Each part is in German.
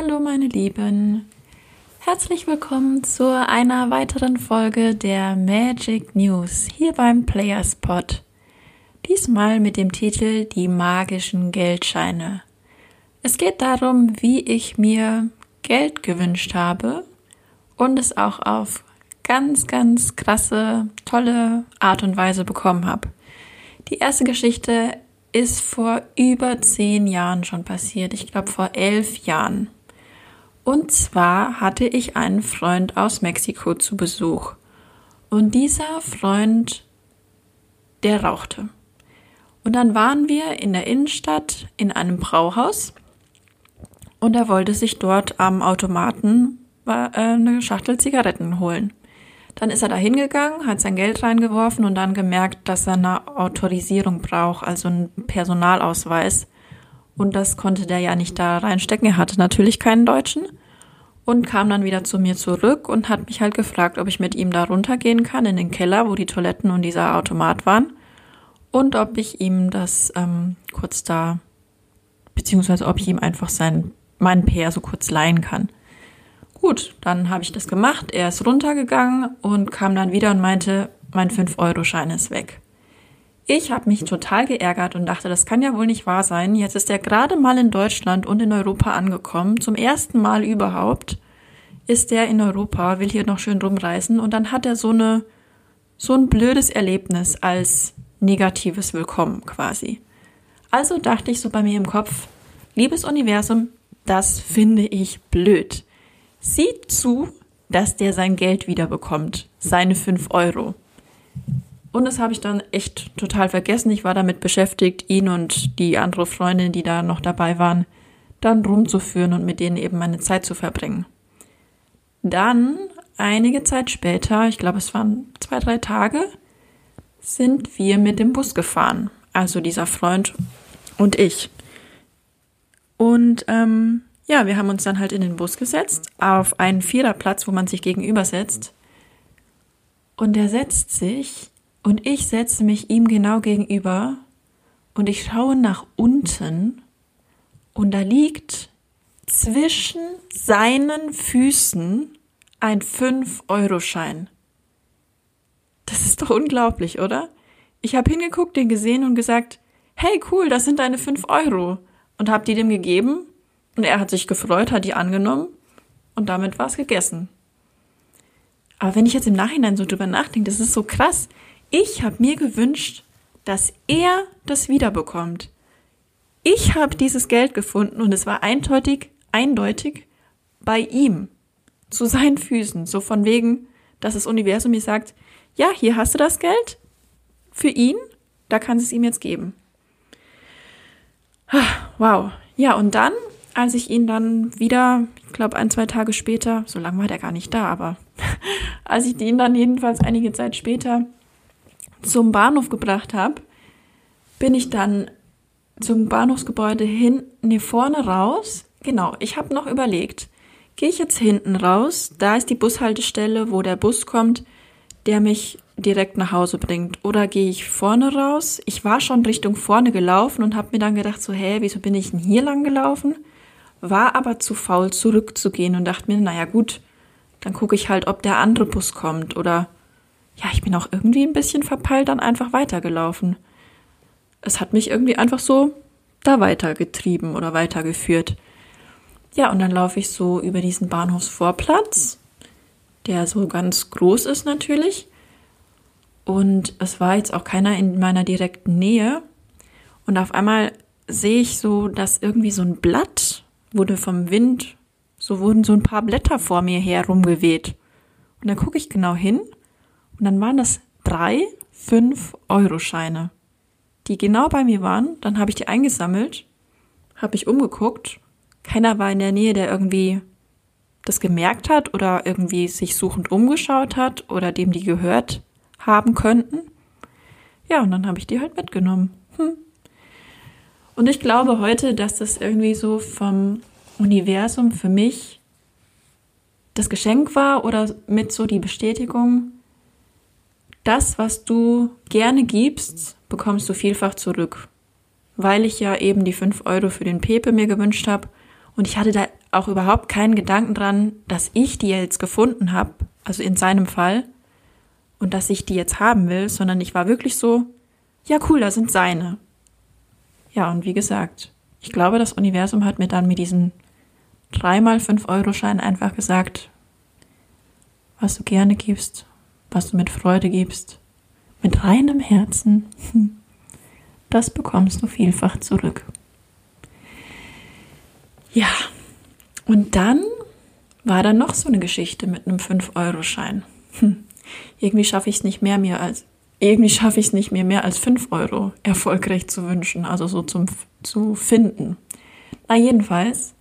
Hallo meine Lieben, herzlich willkommen zu einer weiteren Folge der Magic News hier beim Playerspot. Diesmal mit dem Titel Die magischen Geldscheine. Es geht darum, wie ich mir Geld gewünscht habe und es auch auf ganz, ganz krasse, tolle Art und Weise bekommen habe. Die erste Geschichte ist vor über zehn Jahren schon passiert. Ich glaube vor elf Jahren. Und zwar hatte ich einen Freund aus Mexiko zu Besuch. Und dieser Freund, der rauchte. Und dann waren wir in der Innenstadt in einem Brauhaus und er wollte sich dort am Automaten äh, eine Schachtel Zigaretten holen. Dann ist er da hingegangen, hat sein Geld reingeworfen und dann gemerkt, dass er eine Autorisierung braucht, also einen Personalausweis. Und das konnte der ja nicht da reinstecken. Er hatte natürlich keinen Deutschen und kam dann wieder zu mir zurück und hat mich halt gefragt, ob ich mit ihm da runtergehen kann in den Keller, wo die Toiletten und dieser Automat waren. Und ob ich ihm das ähm, kurz da, beziehungsweise ob ich ihm einfach sein, meinen PR so kurz leihen kann. Gut, dann habe ich das gemacht. Er ist runtergegangen und kam dann wieder und meinte, mein 5-Euro-Schein ist weg. Ich habe mich total geärgert und dachte, das kann ja wohl nicht wahr sein. Jetzt ist er gerade mal in Deutschland und in Europa angekommen. Zum ersten Mal überhaupt ist er in Europa, will hier noch schön rumreisen und dann hat er so eine so ein blödes Erlebnis als negatives Willkommen quasi. Also dachte ich so bei mir im Kopf, liebes Universum, das finde ich blöd. Sieh zu, dass der sein Geld wiederbekommt, seine 5 Euro. Und das habe ich dann echt total vergessen. Ich war damit beschäftigt, ihn und die andere Freundin, die da noch dabei waren, dann rumzuführen und mit denen eben meine Zeit zu verbringen. Dann, einige Zeit später, ich glaube es waren zwei, drei Tage, sind wir mit dem Bus gefahren. Also dieser Freund und ich. Und ähm, ja, wir haben uns dann halt in den Bus gesetzt, auf einen Viererplatz, wo man sich gegenüber setzt. Und er setzt sich und ich setze mich ihm genau gegenüber und ich schaue nach unten und da liegt zwischen seinen Füßen ein 5-Euro-Schein. Das ist doch unglaublich, oder? Ich habe hingeguckt, den gesehen und gesagt, hey cool, das sind deine 5 Euro. Und habe die dem gegeben und er hat sich gefreut, hat die angenommen und damit war es gegessen. Aber wenn ich jetzt im Nachhinein so drüber nachdenke, das ist so krass. Ich habe mir gewünscht, dass er das wiederbekommt. Ich habe dieses Geld gefunden und es war eindeutig, eindeutig bei ihm, zu seinen Füßen, so von wegen, dass das Universum mir sagt, ja, hier hast du das Geld für ihn, da kannst du es ihm jetzt geben. Ah, wow. Ja, und dann als ich ihn dann wieder, ich glaube ein, zwei Tage später, so lange war der gar nicht da, aber als ich ihn dann jedenfalls einige Zeit später zum Bahnhof gebracht habe, bin ich dann zum Bahnhofsgebäude hin, nee, vorne raus. Genau, ich habe noch überlegt, gehe ich jetzt hinten raus, da ist die Bushaltestelle, wo der Bus kommt, der mich direkt nach Hause bringt. Oder gehe ich vorne raus? Ich war schon Richtung vorne gelaufen und habe mir dann gedacht, so, hä, wieso bin ich denn hier lang gelaufen? war aber zu faul zurückzugehen und dachte mir, naja gut, dann gucke ich halt, ob der andere Bus kommt oder ja, ich bin auch irgendwie ein bisschen verpeilt dann einfach weitergelaufen. Es hat mich irgendwie einfach so da weitergetrieben oder weitergeführt. Ja, und dann laufe ich so über diesen Bahnhofsvorplatz, der so ganz groß ist natürlich. Und es war jetzt auch keiner in meiner direkten Nähe. Und auf einmal sehe ich so, dass irgendwie so ein Blatt wurde vom Wind, so wurden so ein paar Blätter vor mir herumgeweht. Und dann gucke ich genau hin und dann waren das drei fünf Euro Scheine, die genau bei mir waren. Dann habe ich die eingesammelt, habe mich umgeguckt. Keiner war in der Nähe, der irgendwie das gemerkt hat oder irgendwie sich suchend umgeschaut hat oder dem die gehört haben könnten. Ja, und dann habe ich die halt mitgenommen. Hm. Und ich glaube heute, dass das irgendwie so vom Universum für mich das Geschenk war oder mit so die Bestätigung, das, was du gerne gibst, bekommst du vielfach zurück. Weil ich ja eben die fünf Euro für den Pepe mir gewünscht habe Und ich hatte da auch überhaupt keinen Gedanken dran, dass ich die jetzt gefunden habe, also in seinem Fall, und dass ich die jetzt haben will, sondern ich war wirklich so, ja cool, da sind seine. Ja, und wie gesagt, ich glaube, das Universum hat mir dann mit diesem dreimal 5-Euro-Schein einfach gesagt, was du gerne gibst, was du mit Freude gibst, mit reinem Herzen, das bekommst du vielfach zurück. Ja, und dann war da noch so eine Geschichte mit einem 5-Euro-Schein. Hm. Irgendwie schaffe ich es nicht mehr, mir als irgendwie schaffe ich es nicht mehr, mehr als 5 Euro erfolgreich zu wünschen, also so zum zu finden. Na jedenfalls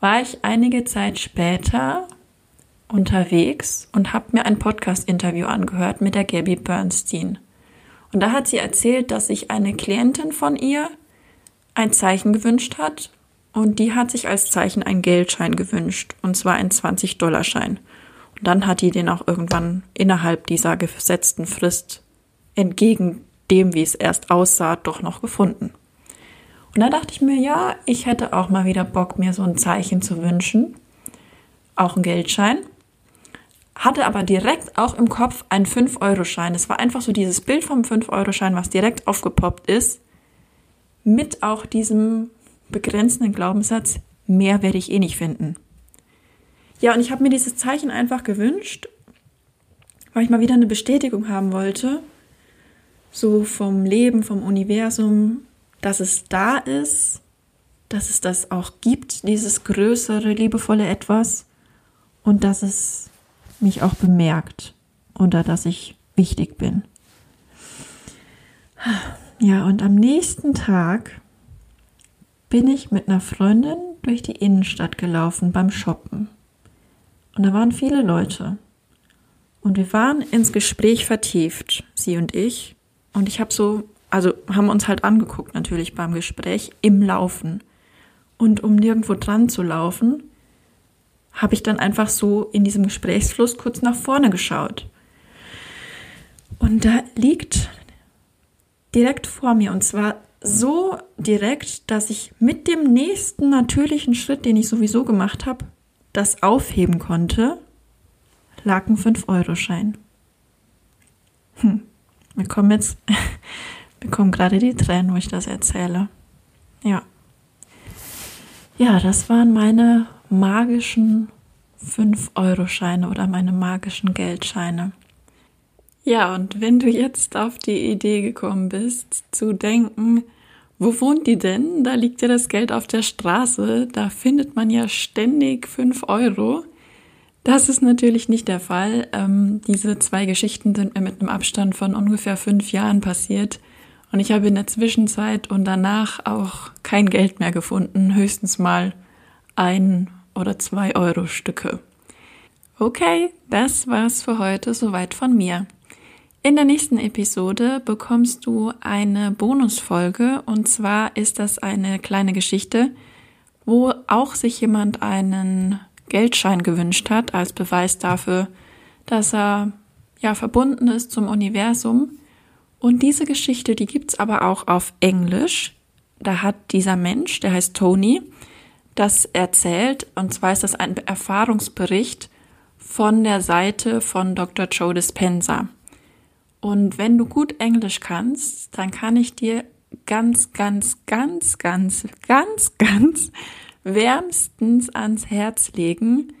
war ich einige Zeit später unterwegs und habe mir ein Podcast-Interview angehört mit der Gabby Bernstein. Und da hat sie erzählt, dass sich eine Klientin von ihr ein Zeichen gewünscht hat und die hat sich als Zeichen einen Geldschein gewünscht und zwar einen 20-Dollar-Schein. Und dann hat die den auch irgendwann innerhalb dieser gesetzten Frist entgegen dem, wie es erst aussah, doch noch gefunden. Und da dachte ich mir, ja, ich hätte auch mal wieder Bock, mir so ein Zeichen zu wünschen. Auch ein Geldschein. Hatte aber direkt auch im Kopf einen 5-Euro-Schein. Es war einfach so dieses Bild vom 5-Euro-Schein, was direkt aufgepoppt ist. Mit auch diesem begrenzenden Glaubenssatz, mehr werde ich eh nicht finden. Ja, und ich habe mir dieses Zeichen einfach gewünscht, weil ich mal wieder eine Bestätigung haben wollte, so vom Leben, vom Universum, dass es da ist, dass es das auch gibt, dieses größere, liebevolle Etwas und dass es mich auch bemerkt oder dass ich wichtig bin. Ja, und am nächsten Tag bin ich mit einer Freundin durch die Innenstadt gelaufen beim Shoppen. Und da waren viele Leute. Und wir waren ins Gespräch vertieft, sie und ich. Und ich habe so, also haben uns halt angeguckt natürlich beim Gespräch im Laufen. Und um nirgendwo dran zu laufen, habe ich dann einfach so in diesem Gesprächsfluss kurz nach vorne geschaut. Und da liegt direkt vor mir, und zwar so direkt, dass ich mit dem nächsten natürlichen Schritt, den ich sowieso gemacht habe, das aufheben konnte, lag ein 5-Euro-Schein. Hm. Mir kommen jetzt, mir kommen gerade die Tränen, wo ich das erzähle. Ja. Ja, das waren meine magischen 5-Euro-Scheine oder meine magischen Geldscheine. Ja, und wenn du jetzt auf die Idee gekommen bist, zu denken, wo wohnt die denn? Da liegt ja das Geld auf der Straße. Da findet man ja ständig fünf Euro. Das ist natürlich nicht der Fall. Ähm, diese zwei Geschichten sind mir mit einem Abstand von ungefähr fünf Jahren passiert. Und ich habe in der Zwischenzeit und danach auch kein Geld mehr gefunden. Höchstens mal ein oder zwei Euro Stücke. Okay, das war's für heute soweit von mir. In der nächsten Episode bekommst du eine Bonusfolge und zwar ist das eine kleine Geschichte, wo auch sich jemand einen Geldschein gewünscht hat als Beweis dafür, dass er ja verbunden ist zum Universum. Und diese Geschichte, die gibt's aber auch auf Englisch. Da hat dieser Mensch, der heißt Tony, das erzählt und zwar ist das ein Erfahrungsbericht von der Seite von Dr. Joe Dispenza. Und wenn du gut Englisch kannst, dann kann ich dir ganz, ganz, ganz, ganz, ganz, ganz wärmstens ans Herz legen,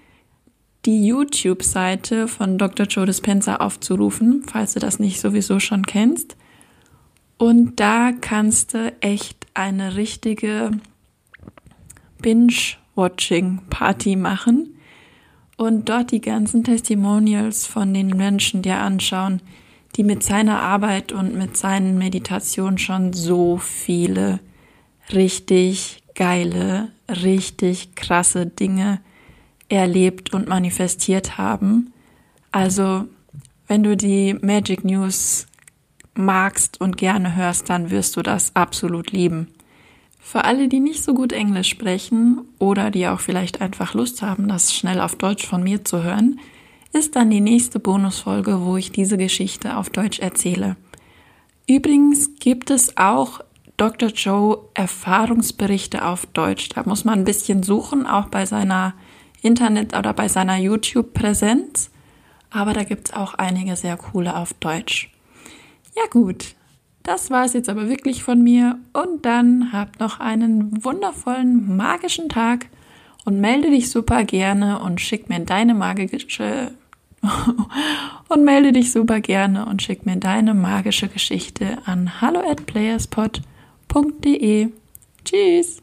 die YouTube-Seite von Dr. Joe Dispenza aufzurufen, falls du das nicht sowieso schon kennst. Und da kannst du echt eine richtige Binge-Watching-Party machen und dort die ganzen Testimonials von den Menschen dir anschauen, die mit seiner Arbeit und mit seinen Meditationen schon so viele richtig geile, richtig krasse Dinge erlebt und manifestiert haben. Also, wenn du die Magic News magst und gerne hörst, dann wirst du das absolut lieben. Für alle, die nicht so gut Englisch sprechen oder die auch vielleicht einfach Lust haben, das schnell auf Deutsch von mir zu hören, ist dann die nächste Bonusfolge, wo ich diese Geschichte auf Deutsch erzähle. Übrigens gibt es auch Dr. Joe Erfahrungsberichte auf Deutsch. Da muss man ein bisschen suchen, auch bei seiner Internet- oder bei seiner YouTube-Präsenz. Aber da gibt es auch einige sehr coole auf Deutsch. Ja gut, das war es jetzt aber wirklich von mir. Und dann habt noch einen wundervollen, magischen Tag und melde dich super gerne und schick mir deine magische und melde dich super gerne und schick mir deine magische Geschichte an hallo at playerspot.de. Tschüss!